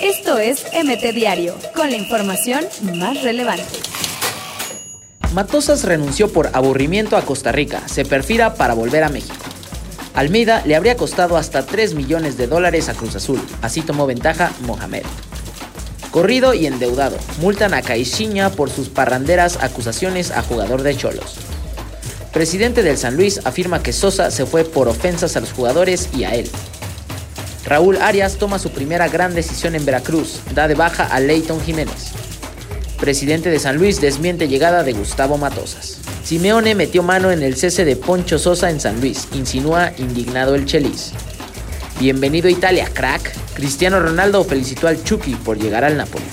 Esto es MT Diario, con la información más relevante. Matosas renunció por aburrimiento a Costa Rica, se perfila para volver a México. Almeida le habría costado hasta 3 millones de dólares a Cruz Azul, así tomó ventaja Mohamed. Corrido y endeudado, multan a Caixinha por sus parranderas acusaciones a jugador de Cholos. Presidente del San Luis afirma que Sosa se fue por ofensas a los jugadores y a él. Raúl Arias toma su primera gran decisión en Veracruz, da de baja a Leighton Jiménez. Presidente de San Luis desmiente llegada de Gustavo Matosas. Simeone metió mano en el cese de Poncho Sosa en San Luis, insinúa indignado el Chelis. Bienvenido a Italia, crack. Cristiano Ronaldo felicitó al Chucky por llegar al Napoli.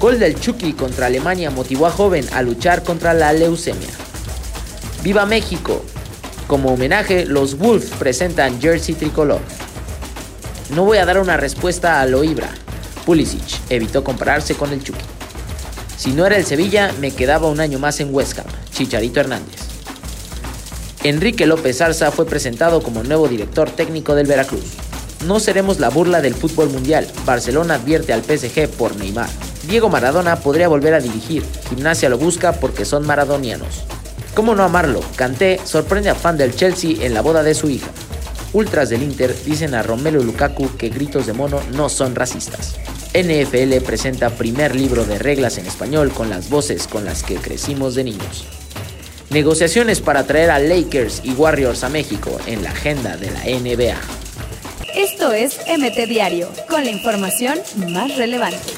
Gol del Chucky contra Alemania motivó a joven a luchar contra la leucemia. ¡Viva México! Como homenaje, los Wolves presentan jersey tricolor. No voy a dar una respuesta a lo Ibra. Pulisic evitó compararse con el Chucky. Si no era el Sevilla, me quedaba un año más en Huesca. Chicharito Hernández. Enrique López Arza fue presentado como nuevo director técnico del Veracruz. No seremos la burla del fútbol mundial. Barcelona advierte al PSG por Neymar. Diego Maradona podría volver a dirigir. Gimnasia lo busca porque son maradonianos. ¿Cómo no amarlo? Canté sorprende a fan del Chelsea en la boda de su hija. Ultras del Inter dicen a Romelu Lukaku que gritos de mono no son racistas. NFL presenta primer libro de reglas en español con las voces con las que crecimos de niños. Negociaciones para traer a Lakers y Warriors a México en la agenda de la NBA. Esto es MT Diario, con la información más relevante.